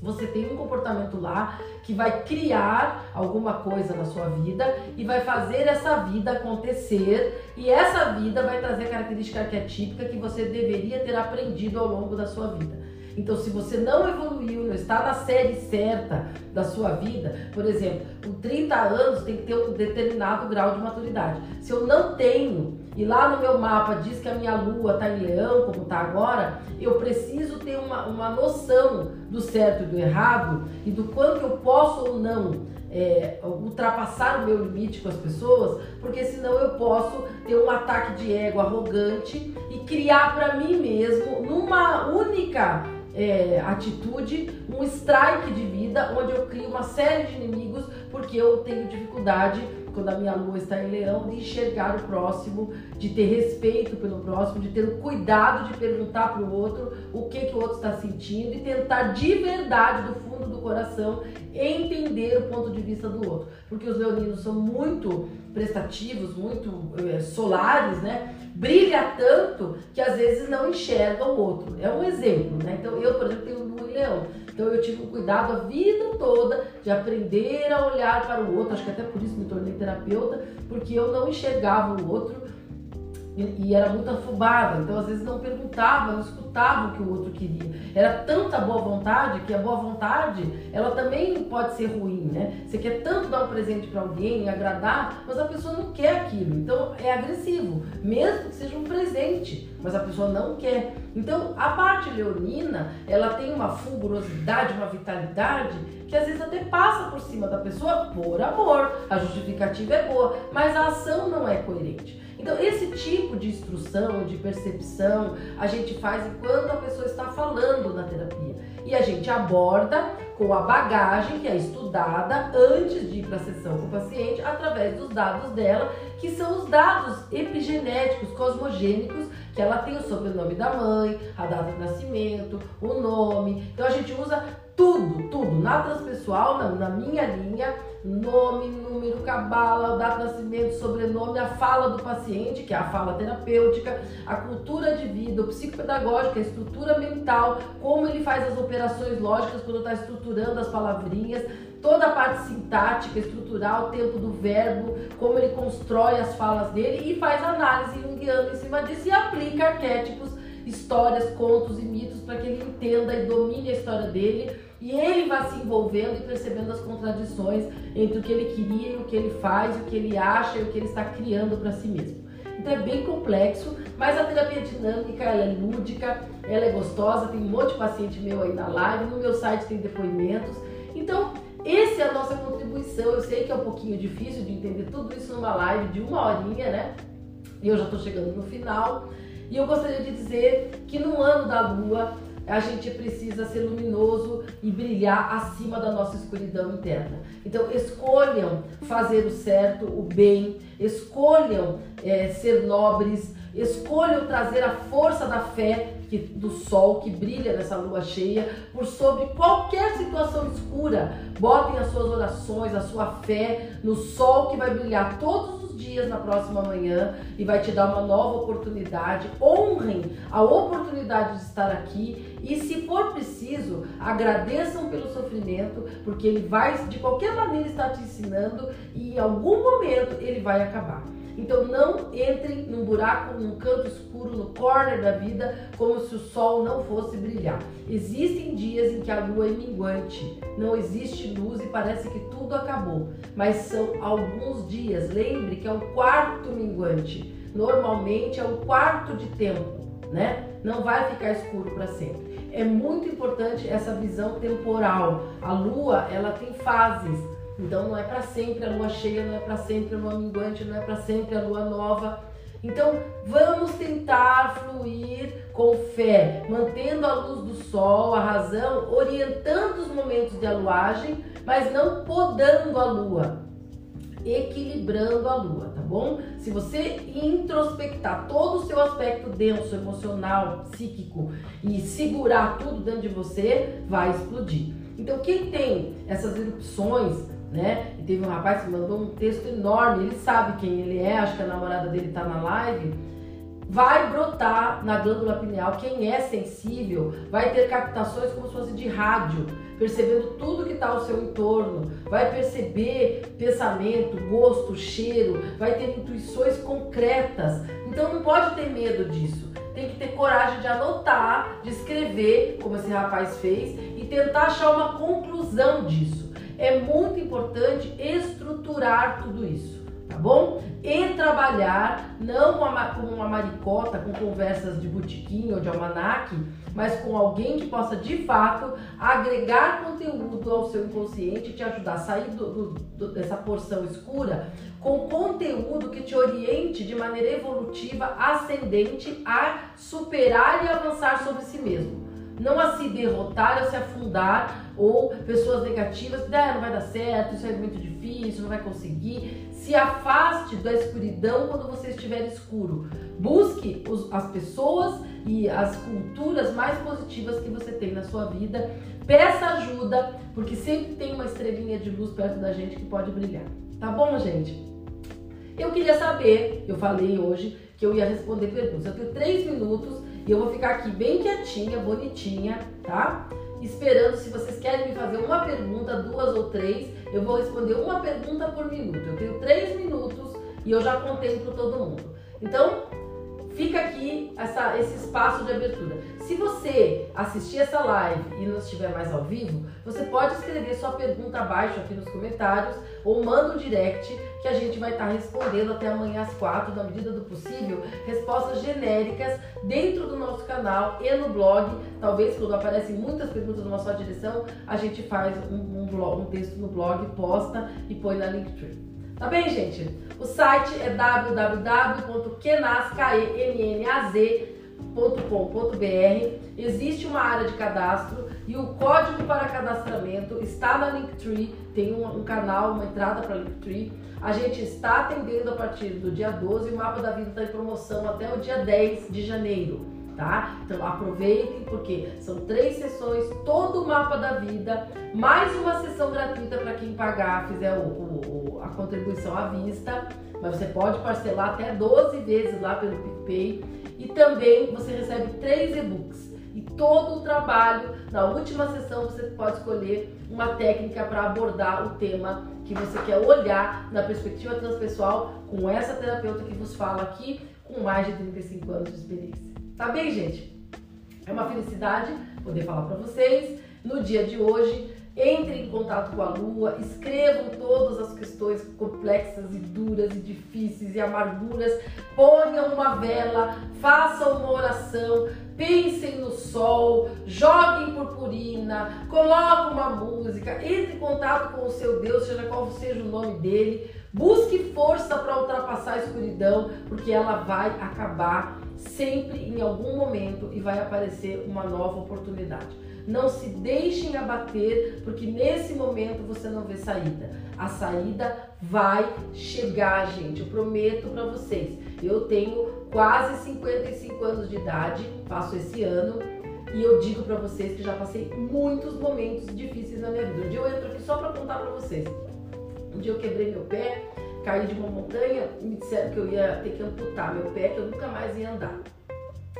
Você tem um comportamento lá que vai criar alguma coisa na sua vida e vai fazer essa vida acontecer, e essa vida vai trazer característica arquetípica que você deveria ter aprendido ao longo da sua vida. Então, se você não evoluiu, não está na série certa da sua vida, por exemplo, com 30 anos tem que ter um determinado grau de maturidade. Se eu não tenho, e lá no meu mapa diz que a minha lua está em leão, como está agora, eu preciso ter uma, uma noção do certo e do errado e do quanto eu posso ou não é, ultrapassar o meu limite com as pessoas, porque senão eu posso ter um ataque de ego arrogante e criar para mim mesmo, numa única é, atitude, um strike de vida, onde eu crio uma série de inimigos porque eu tenho dificuldade quando a minha lua está em leão, de enxergar o próximo, de ter respeito pelo próximo, de ter o cuidado de perguntar para o outro o que, que o outro está sentindo e tentar de verdade, do fundo do coração, entender o ponto de vista do outro. Porque os leoninos são muito prestativos, muito é, solares, né? Brilha tanto que às vezes não enxergam o outro. É um exemplo, né? Então eu, por exemplo, tenho lua em leão. Então eu tive um cuidado a vida toda de aprender a olhar para o outro. Acho que até por isso me tornei terapeuta, porque eu não enxergava o outro e, era muito afobada, então às vezes não perguntava, não escutava o que o outro queria. Era tanta boa vontade que a boa vontade, ela também pode ser ruim, né? Você quer tanto dar um presente para alguém, agradar, mas a pessoa não quer aquilo, então é agressivo, mesmo que seja um presente, mas a pessoa não quer. Então a parte leonina, ela tem uma fulgurosidade, uma vitalidade que às vezes até passa por cima da pessoa por amor. A justificativa é boa, mas a ação não é coerente. Então, esse tipo de instrução, de percepção, a gente faz enquanto a pessoa está falando na terapia. E a gente aborda com a bagagem que é estudada antes de ir para a sessão com o paciente, através dos dados dela, que são os dados epigenéticos, cosmogênicos, que ela tem o sobrenome da mãe, a data de nascimento, o nome. Então, a gente usa tudo, tudo, na transpessoal, na, na minha linha, nome, número, cabala, data de nascimento, sobrenome, a fala do paciente, que é a fala terapêutica, a cultura de vida, o psicopedagógico, a estrutura mental, como ele faz as operações lógicas quando está estruturando as palavrinhas, toda a parte sintática, estrutural, tempo do verbo, como ele constrói as falas dele e faz análise junguiana em cima disso e aplica arquétipos, histórias, contos e mitos para que ele entenda e domine a história dele e ele vai se envolvendo e percebendo as contradições entre o que ele queria e o que ele faz, o que ele acha e o que ele está criando para si mesmo. Então é bem complexo, mas a terapia dinâmica ela é lúdica, ela é gostosa, tem um monte de paciente meu aí na live, no meu site tem depoimentos. Então, essa é a nossa contribuição. Eu sei que é um pouquinho difícil de entender tudo isso numa live de uma horinha, né? E eu já estou chegando no final. E eu gostaria de dizer que no ano da lua a gente precisa ser luminoso e brilhar acima da nossa escuridão interna. Então, escolham fazer o certo, o bem, escolham é, ser nobres, escolham trazer a força da fé que, do sol que brilha nessa lua cheia por sobre qualquer situação escura. Botem as suas orações, a sua fé no sol que vai brilhar todos os dias na próxima manhã e vai te dar uma nova oportunidade. Honrem a oportunidade de estar aqui e, se for preciso, agradeçam pelo sofrimento, porque ele vai de qualquer maneira estar te ensinando e em algum momento ele vai acabar. Então não entrem num buraco, num canto escuro, no corner da vida, como se o sol não fosse brilhar. Existem dias em que a lua é minguante, não existe luz e parece que tudo acabou, mas são alguns dias. Lembre que é o quarto minguante. Normalmente é o quarto de tempo, né? Não vai ficar escuro para sempre. É muito importante essa visão temporal. A lua, ela tem fases. Então não é para sempre a lua cheia, não é para sempre a lua minguante, não é para sempre a lua nova. Então vamos tentar fluir com fé, mantendo a luz do sol, a razão, orientando os momentos de aluagem, mas não podando a lua, equilibrando a lua, tá bom? Se você introspectar todo o seu aspecto denso, emocional, psíquico e segurar tudo dentro de você, vai explodir. Então quem tem essas erupções né? E teve um rapaz que mandou um texto enorme, ele sabe quem ele é, acho que a namorada dele tá na live. Vai brotar na glândula pineal. Quem é sensível vai ter captações como se fosse de rádio, percebendo tudo que está ao seu entorno. Vai perceber pensamento, gosto, cheiro, vai ter intuições concretas. Então não pode ter medo disso. Tem que ter coragem de anotar, de escrever, como esse rapaz fez, e tentar achar uma conclusão disso é muito importante estruturar tudo isso, tá bom? E trabalhar não com uma maricota, com conversas de botiquim ou de almanaque, mas com alguém que possa de fato agregar conteúdo ao seu inconsciente e te ajudar a sair do, do, dessa porção escura com conteúdo que te oriente de maneira evolutiva, ascendente a superar e avançar sobre si mesmo não a se derrotar, a se afundar, ou pessoas negativas, ah, não vai dar certo, isso é muito difícil, não vai conseguir. Se afaste da escuridão quando você estiver escuro. Busque os, as pessoas e as culturas mais positivas que você tem na sua vida. Peça ajuda, porque sempre tem uma estrelinha de luz perto da gente que pode brilhar. Tá bom, gente? Eu queria saber, eu falei hoje que eu ia responder perguntas. Eu tenho três minutos e eu vou ficar aqui bem quietinha, bonitinha, tá? Esperando se vocês querem me fazer uma pergunta, duas ou três, eu vou responder uma pergunta por minuto. Eu tenho três minutos e eu já contemplo todo mundo. Então, fica aqui essa, esse espaço de abertura. Se você assistir essa live e não estiver mais ao vivo, você pode escrever sua pergunta abaixo aqui nos comentários ou manda um direct que a gente vai estar respondendo até amanhã às quatro, na medida do possível, respostas genéricas dentro do nosso canal e no blog. Talvez quando aparecem muitas perguntas numa só direção, a gente faz um, um, blog, um texto no blog, posta e põe na Linktree. Tá bem, gente? O site é www.kenaz.com.br. Existe uma área de cadastro e o código para cadastramento está na Linktree. Tem um, um canal, uma entrada para Linktree. A gente está atendendo a partir do dia 12 e o Mapa da Vida está em promoção até o dia 10 de janeiro tá? Então aproveitem porque são três sessões, todo o mapa da vida, mais uma sessão gratuita para quem pagar, fizer o, o, a contribuição à vista, mas você pode parcelar até 12 vezes lá pelo PicPay e também você recebe três e-books. Todo o trabalho, na última sessão você pode escolher uma técnica para abordar o tema que você quer olhar na perspectiva transpessoal com essa terapeuta que vos fala aqui com mais de 35 anos de experiência. Tá bem, gente? É uma felicidade poder falar para vocês. No dia de hoje, entre em contato com a Lua, escrevam todas as questões complexas e duras e difíceis e amarguras, ponham uma vela, façam uma oração, pensem no sol, joguem purpurina, coloquem uma música, entre em contato com o seu Deus, seja qual seja o nome dele, busque força para ultrapassar a escuridão, porque ela vai acabar sempre em algum momento e vai aparecer uma nova oportunidade. Não se deixem abater, porque nesse momento você não vê saída. A saída vai chegar, gente. Eu prometo para vocês. Eu tenho quase 55 anos de idade, faço esse ano, e eu digo para vocês que já passei muitos momentos difíceis na minha vida. Um dia eu entro aqui só para contar para vocês. Um dia eu quebrei meu pé, caí de uma montanha me disseram que eu ia ter que amputar meu pé, que eu nunca mais ia andar.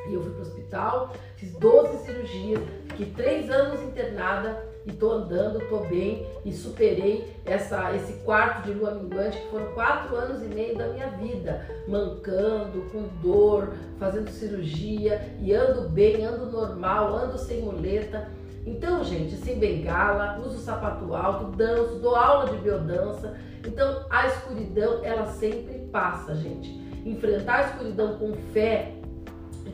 E eu fui para o hospital, fiz 12 cirurgias, fiquei 3 anos internada e tô andando, tô bem e superei essa, esse quarto de lua minguante que foram 4 anos e meio da minha vida, mancando, com dor, fazendo cirurgia e ando bem, ando normal, ando sem muleta. Então, gente, sem bengala, uso sapato alto, danço, dou aula de biodança. Então, a escuridão, ela sempre passa, gente. Enfrentar a escuridão com fé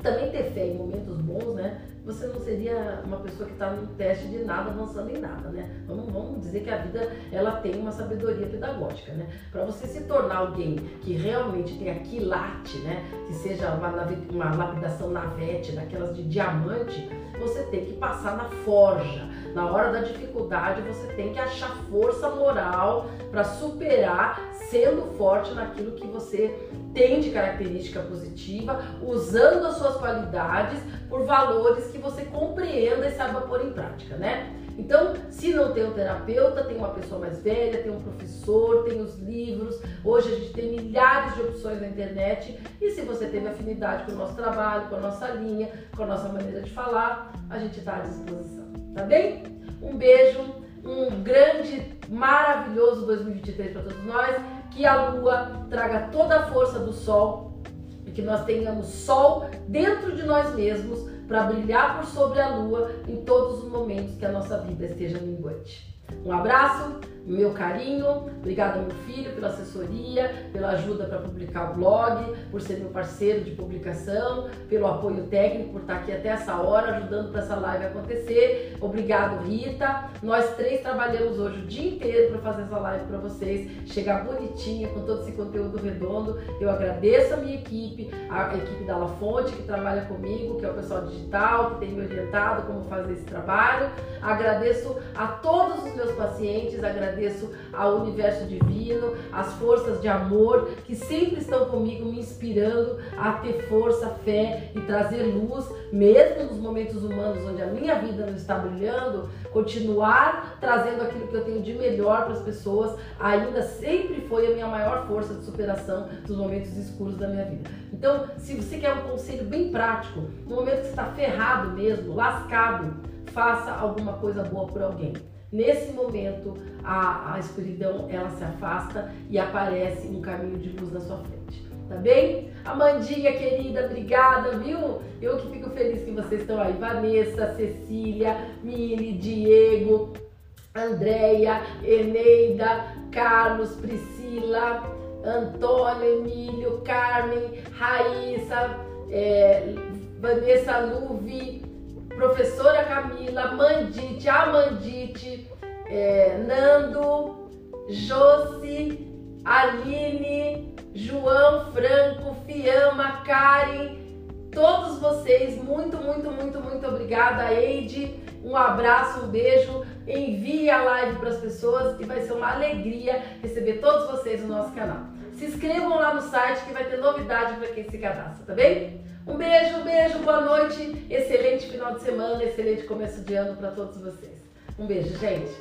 também ter fé em momentos bons, né? Você não seria uma pessoa que está num teste de nada, avançando em nada, né? Vamos, vamos dizer que a vida ela tem uma sabedoria pedagógica, né? Para você se tornar alguém que realmente tem quilate, né? Que seja uma, uma lapidação navete, daquelas de diamante, você tem que passar na forja. Na hora da dificuldade, você tem que achar força moral para superar, sendo forte naquilo que você tem de característica positiva, usando as suas qualidades por valores que você compreenda e saiba pôr em prática, né? Então, se não tem um terapeuta, tem uma pessoa mais velha, tem um professor, tem os livros. Hoje a gente tem milhares de opções na internet. E se você teve afinidade com o nosso trabalho, com a nossa linha, com a nossa maneira de falar, a gente está à disposição. Tá bem? Um beijo, um grande, maravilhoso 2023 para todos nós. Que a lua traga toda a força do sol e que nós tenhamos sol dentro de nós mesmos para brilhar por sobre a lua em todos os momentos que a nossa vida esteja minguante. Um abraço meu carinho. Obrigada, meu filho, pela assessoria, pela ajuda para publicar o blog, por ser meu parceiro de publicação, pelo apoio técnico, por estar aqui até essa hora, ajudando para essa live acontecer. Obrigado, Rita. Nós três trabalhamos hoje o dia inteiro para fazer essa live para vocês, chegar bonitinha com todo esse conteúdo redondo. Eu agradeço a minha equipe, a equipe da La Fonte, que trabalha comigo, que é o pessoal digital, que tem me orientado como fazer esse trabalho. Agradeço a todos pacientes, agradeço ao universo divino, às forças de amor que sempre estão comigo, me inspirando a ter força, fé e trazer luz, mesmo nos momentos humanos onde a minha vida não está brilhando, continuar trazendo aquilo que eu tenho de melhor para as pessoas, ainda sempre foi a minha maior força de superação dos momentos escuros da minha vida. Então, se você quer um conselho bem prático, no momento que você está ferrado mesmo, lascado, faça alguma coisa boa por alguém. Nesse momento, a, a escuridão ela se afasta e aparece um caminho de luz na sua frente. Tá bem? Amandinha querida, obrigada, viu? Eu que fico feliz que vocês estão aí. Vanessa, Cecília, Mili, Diego, Andréia, Eneida, Carlos, Priscila, Antônio, Emílio, Carmen, Raíssa, é, Vanessa Luvi, professora Camila, Mandite, Amandite, é, Nando, Josi, Aline, João Franco, Fiamma, Karen, todos vocês, muito, muito, muito, muito obrigada, Eide. Um abraço, um beijo. Envie a live para as pessoas e vai ser uma alegria receber todos vocês no nosso canal. Se inscrevam lá no site que vai ter novidade para quem se cadastra, tá bem? Um beijo, um beijo, boa noite, excelente final de semana, excelente começo de ano para todos vocês. Um beijo, gente.